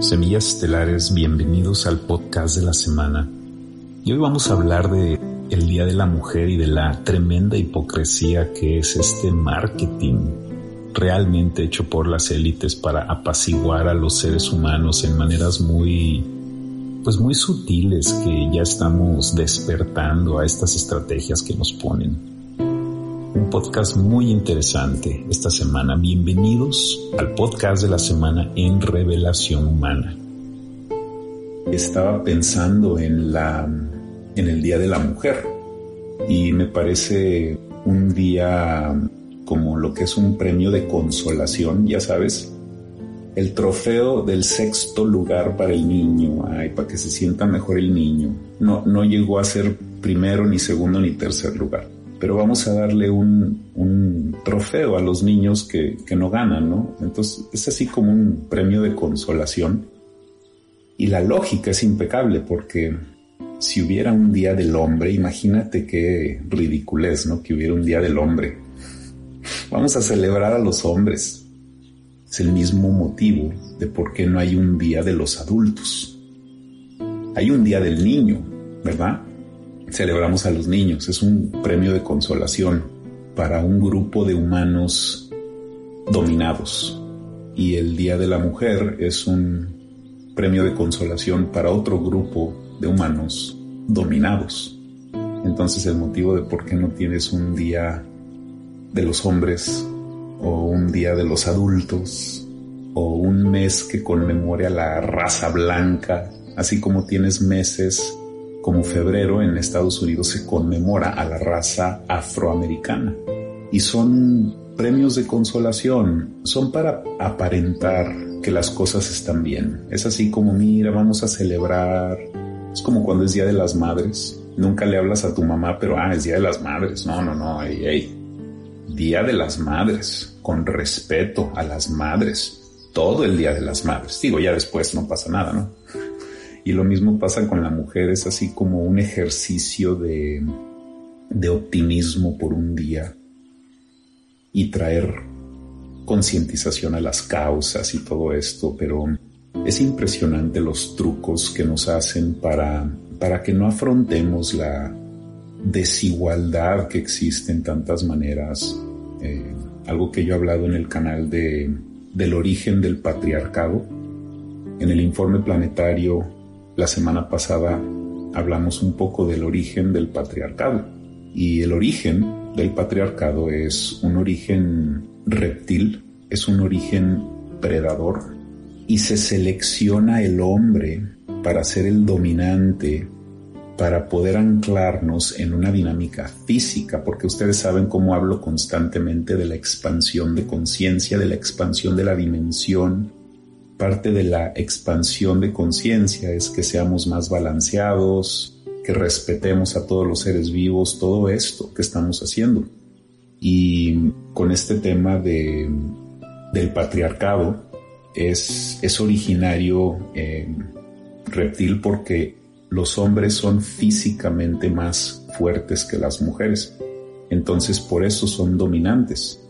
Semillas Estelares, bienvenidos al podcast de la semana. Y hoy vamos a hablar de el Día de la Mujer y de la tremenda hipocresía que es este marketing realmente hecho por las élites para apaciguar a los seres humanos en maneras muy pues muy sutiles que ya estamos despertando a estas estrategias que nos ponen. Un podcast muy interesante esta semana. Bienvenidos al podcast de la semana en Revelación Humana. Estaba pensando en la en el Día de la Mujer y me parece un día como lo que es un premio de consolación, ya sabes, el trofeo del sexto lugar para el niño, ay, para que se sienta mejor el niño. No, no llegó a ser primero, ni segundo, ni tercer lugar. Pero vamos a darle un, un trofeo a los niños que, que no ganan, ¿no? Entonces es así como un premio de consolación. Y la lógica es impecable porque si hubiera un día del hombre, imagínate qué ridiculez, ¿no? Que hubiera un día del hombre. Vamos a celebrar a los hombres. Es el mismo motivo de por qué no hay un día de los adultos. Hay un día del niño, ¿verdad? Celebramos a los niños. Es un premio de consolación para un grupo de humanos dominados. Y el Día de la Mujer es un premio de consolación para otro grupo de humanos dominados. Entonces el motivo de por qué no tienes un día de los hombres o un día de los adultos o un mes que conmemore a la raza blanca, así como tienes meses como febrero en Estados Unidos se conmemora a la raza afroamericana. Y son premios de consolación, son para aparentar que las cosas están bien. Es así como, mira, vamos a celebrar. Es como cuando es Día de las Madres. Nunca le hablas a tu mamá, pero, ah, es Día de las Madres. No, no, no, ey, ey. Día de las Madres, con respeto a las madres, todo el Día de las Madres. Digo, ya después no pasa nada, ¿no? Y lo mismo pasa con la mujer, es así como un ejercicio de, de optimismo por un día y traer concientización a las causas y todo esto, pero es impresionante los trucos que nos hacen para, para que no afrontemos la desigualdad que existe en tantas maneras eh, algo que yo he hablado en el canal de, del origen del patriarcado. En el informe planetario la semana pasada hablamos un poco del origen del patriarcado. Y el origen del patriarcado es un origen reptil, es un origen predador y se selecciona el hombre para ser el dominante para poder anclarnos en una dinámica física, porque ustedes saben cómo hablo constantemente de la expansión de conciencia, de la expansión de la dimensión. Parte de la expansión de conciencia es que seamos más balanceados, que respetemos a todos los seres vivos, todo esto que estamos haciendo. Y con este tema de, del patriarcado es, es originario eh, reptil porque los hombres son físicamente más fuertes que las mujeres. Entonces por eso son dominantes,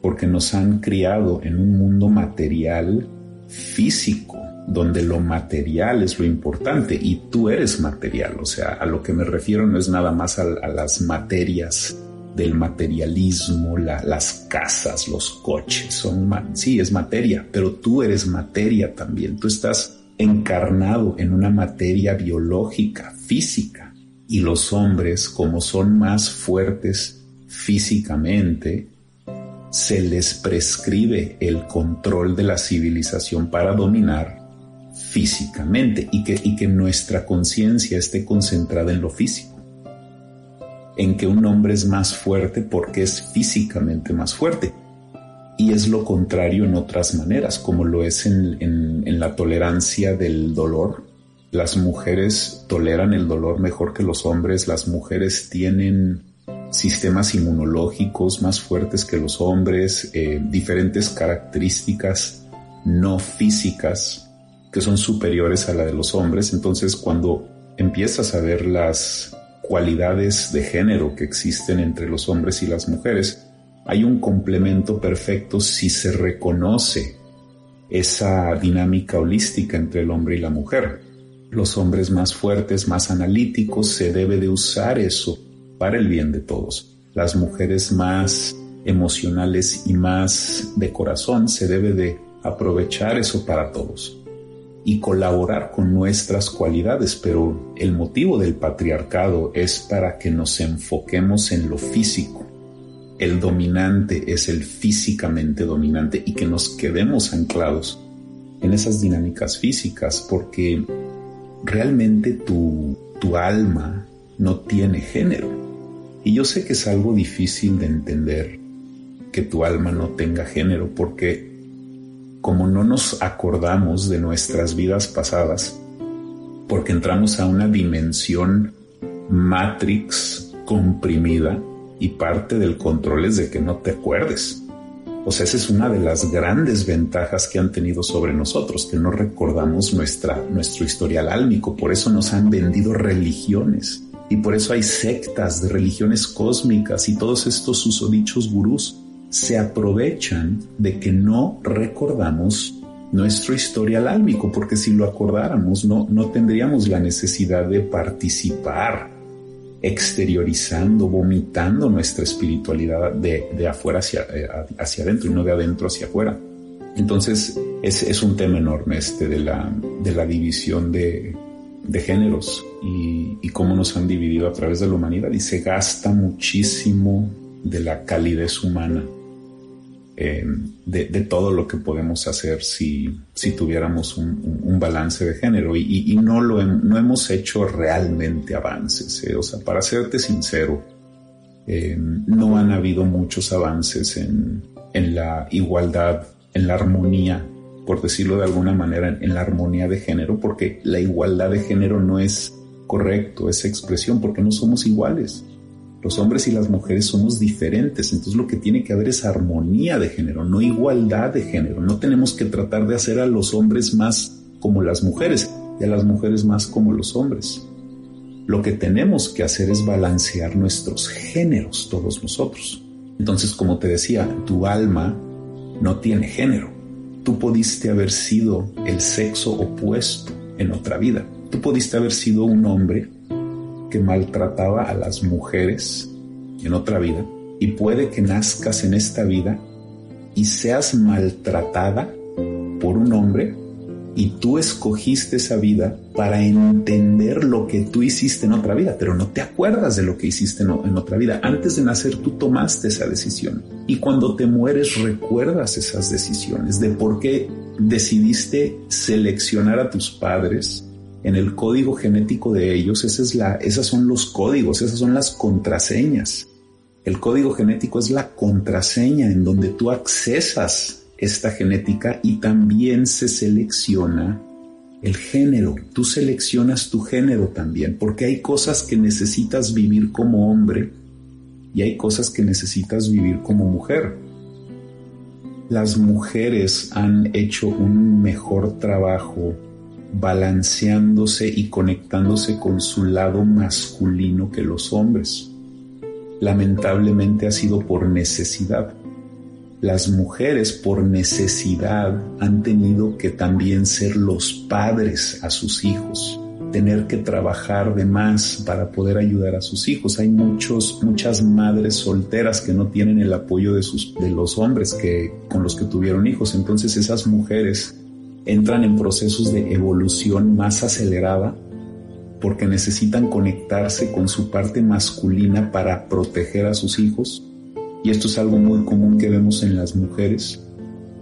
porque nos han criado en un mundo material físico, donde lo material es lo importante y tú eres material. O sea, a lo que me refiero no es nada más a, las materias del materialismo, las casas, los coches, son, sí, es materia, pero tú eres materia también. Tú estás encarnado en una materia biológica, física, y los hombres, como son más fuertes físicamente, se les prescribe el control de la civilización para dominar físicamente y que, y que nuestra conciencia esté concentrada en lo físico, en que un hombre es más fuerte porque es físicamente más fuerte y es lo contrario en otras maneras, como lo es en, la tolerancia del dolor. Las mujeres toleran el dolor mejor que los hombres, las mujeres tienen sistemas inmunológicos más fuertes que los hombres, eh, diferentes características no físicas que son superiores a la de los hombres. Entonces cuando empiezas a ver las cualidades de género que existen entre los hombres y las mujeres, hay un complemento perfecto si se reconoce esa dinámica holística entre el hombre y la mujer. Los hombres más fuertes, más analíticos, se debe de usar eso para el bien de todos. Las mujeres más emocionales y más de corazón, se debe de aprovechar eso para todos y colaborar con nuestras cualidades, pero el motivo del patriarcado es para que nos enfoquemos en lo físico. El dominante es el físicamente dominante y que nos quedemos anclados en esas dinámicas físicas porque realmente tu, tu alma no tiene género. Y yo sé que es algo difícil de entender que tu alma no tenga género porque como no nos acordamos de nuestras vidas pasadas, porque entramos a una dimensión matrix comprimida y parte del control es de que no te acuerdes. O sea, esa es una de las grandes ventajas que han tenido sobre nosotros, que no recordamos nuestra, nuestro historial álmico. Por eso nos han vendido religiones. Y por eso hay sectas de religiones cósmicas y todos estos susodichos gurús se aprovechan de que no recordamos nuestro historial álmico, porque si lo acordáramos no, no tendríamos la necesidad de participar exteriorizando, vomitando nuestra espiritualidad de, afuera hacia, eh, hacia adentro y no de adentro hacia afuera. Entonces es, es un tema enorme este de la, de la división de, de géneros y, cómo nos han dividido a través de la humanidad y se gasta muchísimo de la calidez humana Em, de, todo lo que podemos hacer si, si tuviéramos un, balance de género y, no, lo no hemos hecho realmente avances. ¿eh? O sea, para serte sincero, em, no han habido muchos avances en, en, la igualdad, en la armonía, por decirlo de alguna manera, en la armonía de género, porque la igualdad de género no es correcto, esa expresión, porque no somos iguales. Los hombres y las mujeres somos diferentes, entonces lo que tiene que haber es armonía de género, no igualdad de género. No tenemos que tratar de hacer a los hombres más como las mujeres y a las mujeres más como los hombres. Lo que tenemos que hacer es balancear nuestros géneros, todos nosotros. Entonces, como te decía, tu alma no tiene género. Tú pudiste haber sido el sexo opuesto en otra vida. Tú pudiste haber sido un hombre que maltrataba a las mujeres en otra vida y puede que nazcas en esta vida y seas maltratada por un hombre y tú escogiste esa vida para entender lo que tú hiciste en otra vida, pero no te acuerdas de lo que hiciste en, otra vida. Antes de nacer tú tomaste esa decisión y cuando te mueres recuerdas esas decisiones de por qué decidiste seleccionar a tus padres en el código genético de ellos, esas son los códigos, esas son las contraseñas. El código genético es la contraseña en donde tú accesas esta genética y también se selecciona el género. Tú seleccionas tu género también, porque hay cosas que necesitas vivir como hombre y hay cosas que necesitas vivir como mujer. Las mujeres han hecho un mejor trabajo balanceándose y conectándose con su lado masculino que los hombres. Lamentablemente ha sido por necesidad. Las mujeres por necesidad han tenido que también ser los padres a sus hijos, tener que trabajar de más para poder ayudar a sus hijos. Hay muchos, muchas madres solteras que no tienen el apoyo de, sus, de los hombres que, con los que tuvieron hijos. Entonces esas mujeres entran en procesos de evolución más acelerada porque necesitan conectarse con su parte masculina para proteger a sus hijos. Y esto es algo muy común que vemos en las mujeres.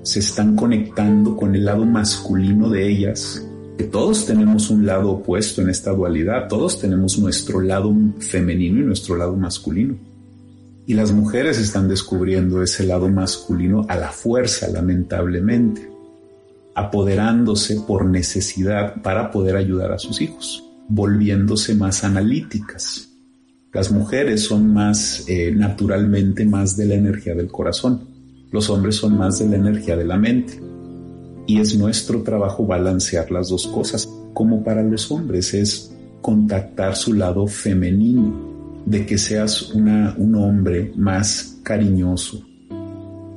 Se están conectando con el lado masculino de ellas, que todos tenemos un lado opuesto en esta dualidad, todos tenemos nuestro lado femenino y nuestro lado masculino. Y las mujeres están descubriendo ese lado masculino a la fuerza, lamentablemente apoderándose por necesidad para poder ayudar a sus hijos, volviéndose más analíticas. Las mujeres son más eh, naturalmente más de la energía del corazón, los hombres son más de la energía de la mente. Y es nuestro trabajo balancear las dos cosas, como para los hombres es contactar su lado femenino, de que seas un hombre más cariñoso.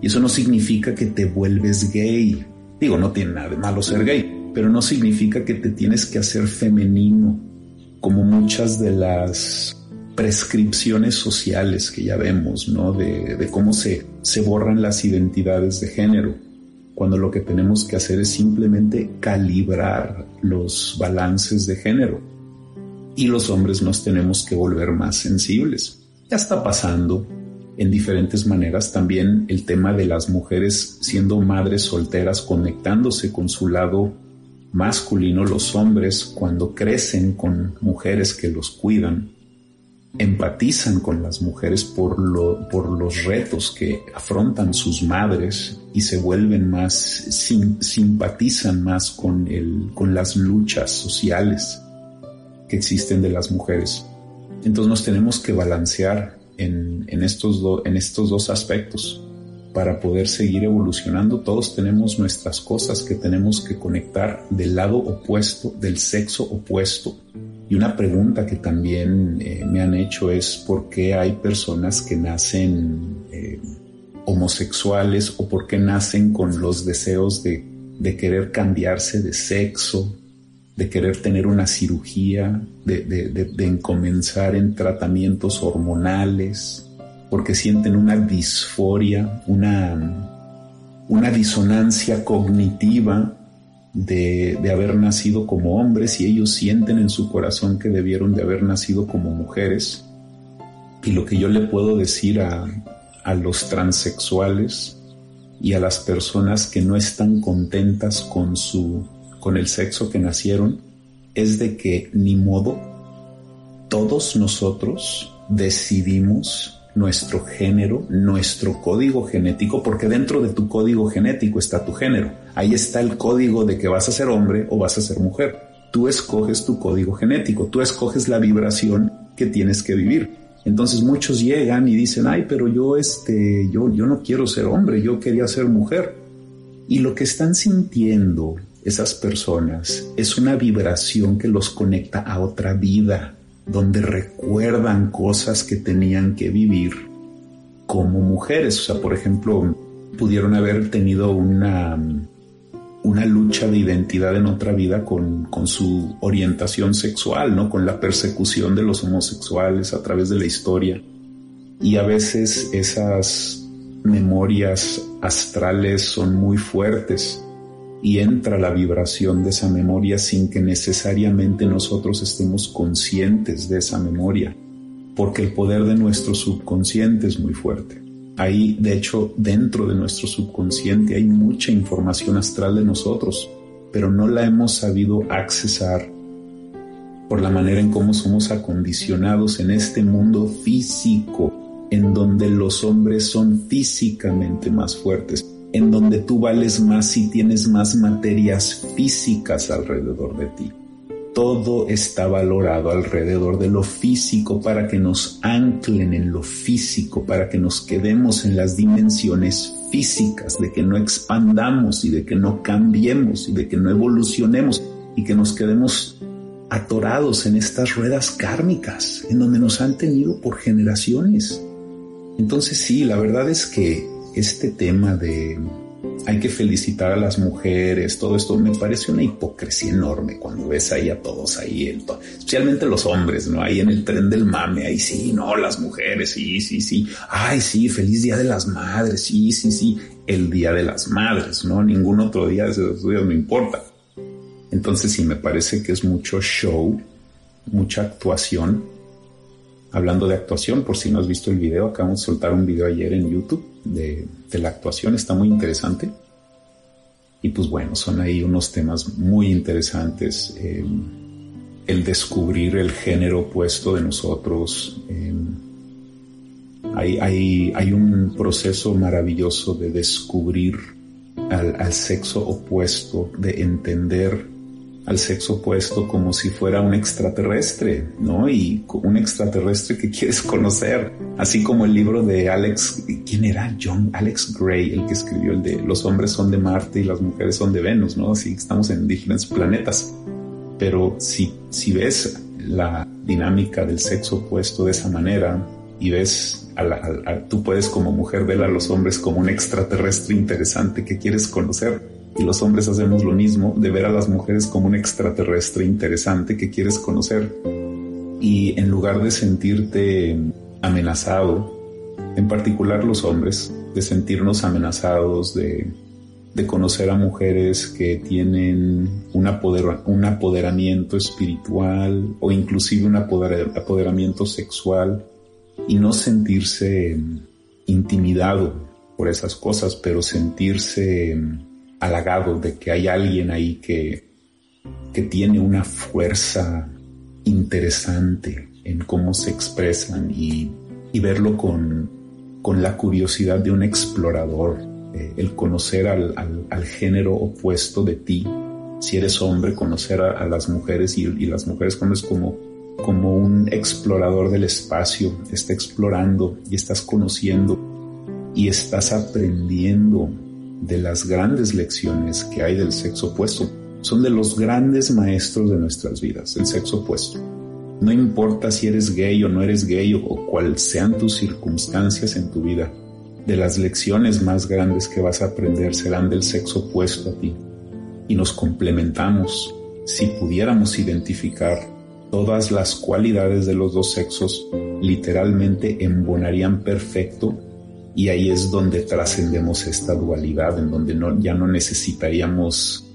Y eso no significa que te vuelves gay, Digo, no tiene nada de malo ser gay, pero no significa que te tienes que hacer femenino, como muchas de las prescripciones sociales que ya vemos, ¿no? De, cómo se, se borran las identidades de género, cuando lo que tenemos que hacer es simplemente calibrar los balances de género. Y los hombres nos tenemos que volver más sensibles. Ya está pasando en diferentes maneras también el tema de las mujeres siendo madres solteras, conectándose con su lado masculino, los hombres cuando crecen con mujeres que los cuidan, empatizan con las mujeres por, lo, por los retos que afrontan sus madres y se vuelven más, simpatizan más con, el, con las luchas sociales que existen de las mujeres. Entonces nos tenemos que balancear en, en estos, en estos dos aspectos para poder seguir evolucionando. Todos tenemos nuestras cosas que tenemos que conectar del lado opuesto, del sexo opuesto. Y una pregunta que también eh, me han hecho es por qué hay personas que nacen eh, homosexuales o por qué nacen con los deseos de, de querer cambiarse de sexo, de querer tener una cirugía, de, de, de, comenzar en tratamientos hormonales, porque sienten una disforia, una, una disonancia cognitiva de, haber nacido como hombres y ellos sienten en su corazón que debieron de haber nacido como mujeres. Y lo que yo le puedo decir a, a los transexuales y a las personas que no están contentas con su con el sexo que nacieron es de que ni modo todos nosotros decidimos nuestro género, nuestro código genético, porque dentro de tu código genético está tu género. Ahí está el código de que vas a ser hombre o vas a ser mujer. Tú escoges tu código genético, tú escoges la vibración que tienes que vivir. Entonces muchos llegan y dicen, ay, pero yo, este, yo, yo no quiero ser hombre, yo quería ser mujer. Y lo que están sintiendo esas personas es una vibración que los conecta a otra vida, donde recuerdan cosas que tenían que vivir como mujeres. O sea, por ejemplo, pudieron haber tenido una, una lucha de identidad en otra vida con, con, su orientación sexual, ¿no? Con la persecución de los homosexuales a través de la historia. Y a veces esas memorias astrales son muy fuertes y entra la vibración de esa memoria sin que necesariamente nosotros estemos conscientes de esa memoria, porque el poder de nuestro subconsciente es muy fuerte. Ahí, de hecho, dentro de nuestro subconsciente hay mucha información astral de nosotros, pero no la hemos sabido accesar por la manera en cómo somos acondicionados en este mundo físico, en donde los hombres son físicamente más fuertes en donde tú vales más si tienes más materias físicas alrededor de ti. Todo está valorado alrededor de lo físico para que nos anclen en lo físico, para que nos quedemos en las dimensiones físicas, de que no expandamos y de que no cambiemos y de que no evolucionemos y que nos quedemos atorados en estas ruedas kármicas en donde nos han tenido por generaciones. Entonces sí, la verdad es que este tema de hay que felicitar a las mujeres, todo esto me parece una hipocresía enorme cuando ves ahí a todos ahí, especialmente los hombres, ¿no? Ahí en el tren del mame, ahí sí, no, las mujeres, sí, sí, sí, ay, sí, feliz día de las madres, sí, sí, sí, el día de las madres, ¿no? Ningún otro día de esos días me importa. Entonces sí, me parece que es mucho show, mucha actuación Hablando de actuación, por si no has visto el video, acabamos de soltar un video ayer en YouTube de, la actuación, está muy interesante. Y pues bueno, son ahí unos temas muy interesantes. Em, el descubrir el género opuesto de nosotros. Em, hay, hay, hay, un proceso maravilloso de descubrir al, al sexo opuesto, de entender al sexo opuesto como si fuera un extraterrestre, ¿no? Y un extraterrestre que quieres conocer, así como el libro de Alex, ¿quién era? John Alex Gray, el que escribió el de Los hombres son de Marte y las mujeres son de Venus, ¿no? Así estamos en diferentes planetas. Pero si, si ves la dinámica del sexo opuesto de esa manera y ves tú puedes como mujer ver a los hombres como un extraterrestre interesante que quieres conocer, y los hombres hacemos lo mismo, de ver a las mujeres como un extraterrestre interesante que quieres conocer. Y en lugar de sentirte amenazado, en particular los hombres, de sentirnos amenazados, de, conocer a mujeres que tienen un apoderamiento espiritual o inclusive un apoderamiento sexual y no sentirse intimidado por esas cosas, pero sentirse halagado de que hay alguien ahí que, que tiene una fuerza interesante en cómo se expresan y, verlo con, la curiosidad de un explorador, eh, el conocer al, género opuesto de ti. Si eres hombre, conocer a, las mujeres y, las mujeres como, como un explorador del espacio, está explorando y estás conociendo y estás aprendiendo de las grandes lecciones que hay del sexo opuesto. Son de los grandes maestros de nuestras vidas, el sexo opuesto. No importa si eres gay o no eres gay o, cuáles sean tus circunstancias en tu vida, de las lecciones más grandes que vas a aprender serán del sexo opuesto a ti. Y nos complementamos. Si pudiéramos identificar todas las cualidades de los dos sexos, literalmente embonarían perfecto y ahí es donde trascendemos esta dualidad, en donde ya no necesitaríamos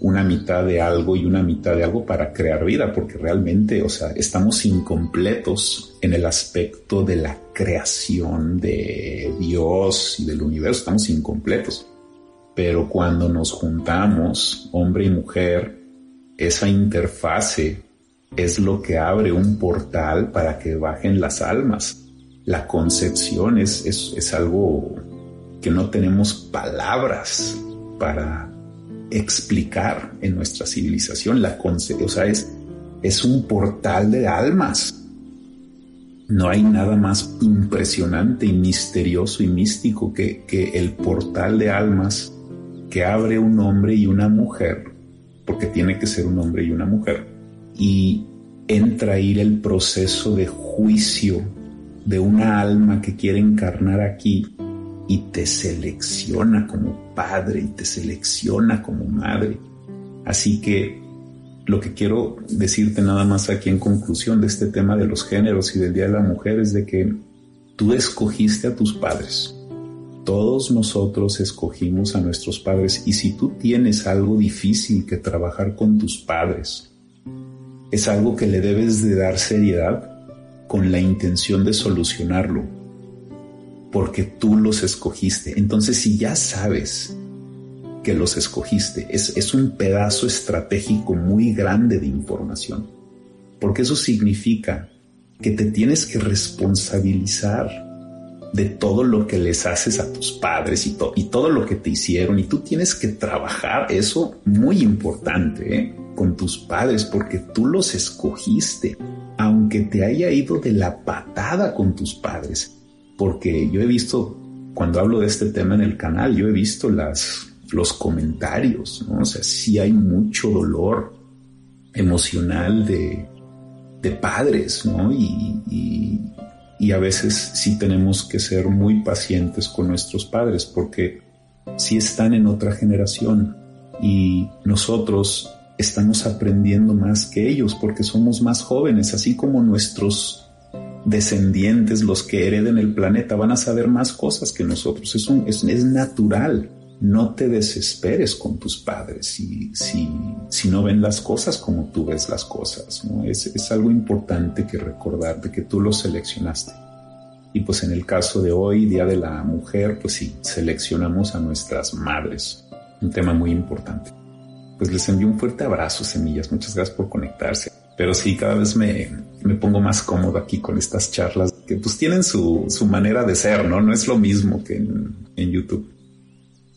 una mitad de algo y una mitad de algo para crear vida, porque realmente, o sea, estamos incompletos en el aspecto de la creación de Dios y del universo, estamos incompletos. Pero cuando nos juntamos, hombre y mujer, esa interfase es lo que abre un portal para que bajen las almas la concepción es, es, algo que no tenemos palabras para explicar en nuestra civilización. La o sea, es, es un portal de almas. No hay nada más impresionante y misterioso y místico que, que el portal de almas que abre un hombre y una mujer, porque tiene que ser un hombre y una mujer, y entra a ir el proceso de juicio de una alma que quiere encarnar aquí y te selecciona como padre y te selecciona como madre. Así que lo que quiero decirte nada más aquí en conclusión de este tema de los géneros y del Día de la Mujer es de que tú escogiste a tus padres. Todos nosotros escogimos a nuestros padres y si tú tienes algo difícil que trabajar con tus padres, es algo que le debes de dar seriedad con la intención de solucionarlo, porque tú los escogiste. Entonces, si ya sabes que los escogiste, es, es un pedazo estratégico muy grande de información, porque eso significa que te tienes que responsabilizar de todo lo que les haces a tus padres y, y todo lo que te hicieron y tú tienes que trabajar eso muy importante ¿eh? con tus padres porque tú los escogiste aunque te haya ido de la patada con tus padres, porque yo he visto, cuando hablo de este tema en el canal, yo he visto los comentarios, ¿no? O sea, sí hay mucho dolor emocional de, de padres, ¿no? Y, y, y, a veces sí tenemos que ser muy pacientes con nuestros padres porque sí están en otra generación y nosotros estamos aprendiendo más que ellos porque somos más jóvenes, así como nuestros descendientes, los que hereden el planeta, van a saber más cosas que nosotros. Es, natural. No te desesperes con tus padres si, si, no ven las cosas como tú ves las cosas. Es, es algo importante que recordar de que tú los seleccionaste. Y pues en el caso de hoy, Día de la Mujer, pues sí, seleccionamos a nuestras madres. Un tema muy importante pues les envío un fuerte abrazo, semillas. Muchas gracias por conectarse. Pero sí, cada vez me, me pongo más cómodo aquí con estas charlas que pues tienen su, su manera de ser, ¿no? No es lo mismo que en, en YouTube.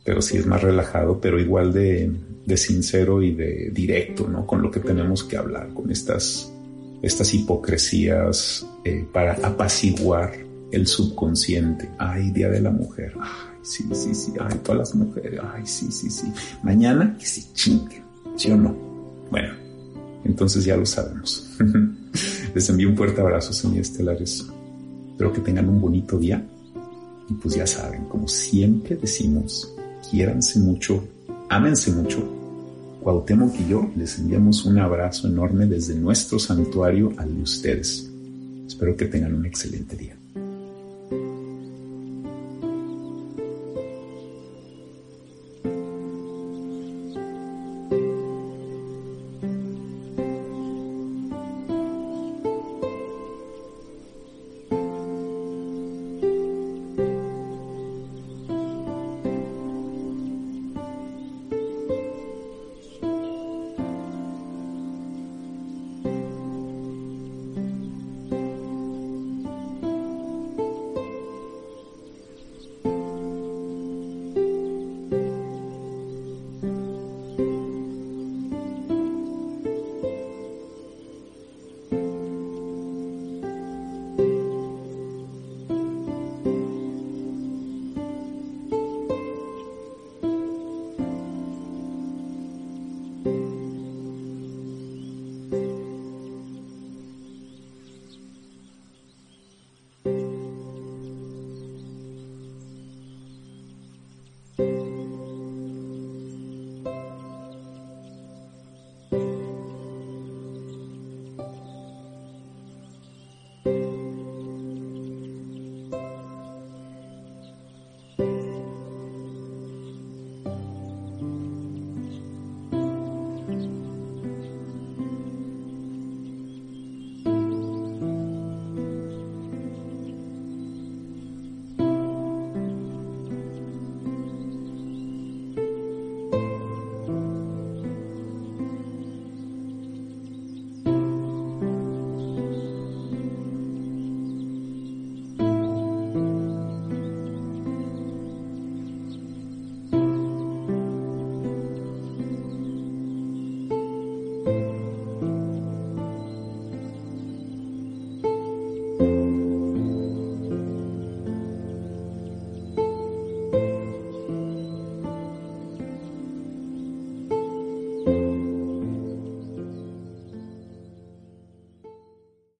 Pero sí es más relajado, pero igual de, de sincero y de directo, ¿no? Con lo que tenemos que hablar, con estas, estas hipocresías eh, para apaciguar el subconsciente. Ay, Día de la Mujer sí, sí, sí, ay, todas las mujeres, ay, sí, sí, sí. Mañana que se chinguen, ¿sí o no? Bueno, entonces ya lo sabemos. Les envío un fuerte abrazo, estelares. Espero que tengan un bonito día. Y pues ya saben, como siempre decimos, quiéranse mucho, ámense mucho. Cuauhtémoc y yo les enviamos un abrazo enorme desde nuestro santuario al de ustedes. Espero que tengan un excelente día.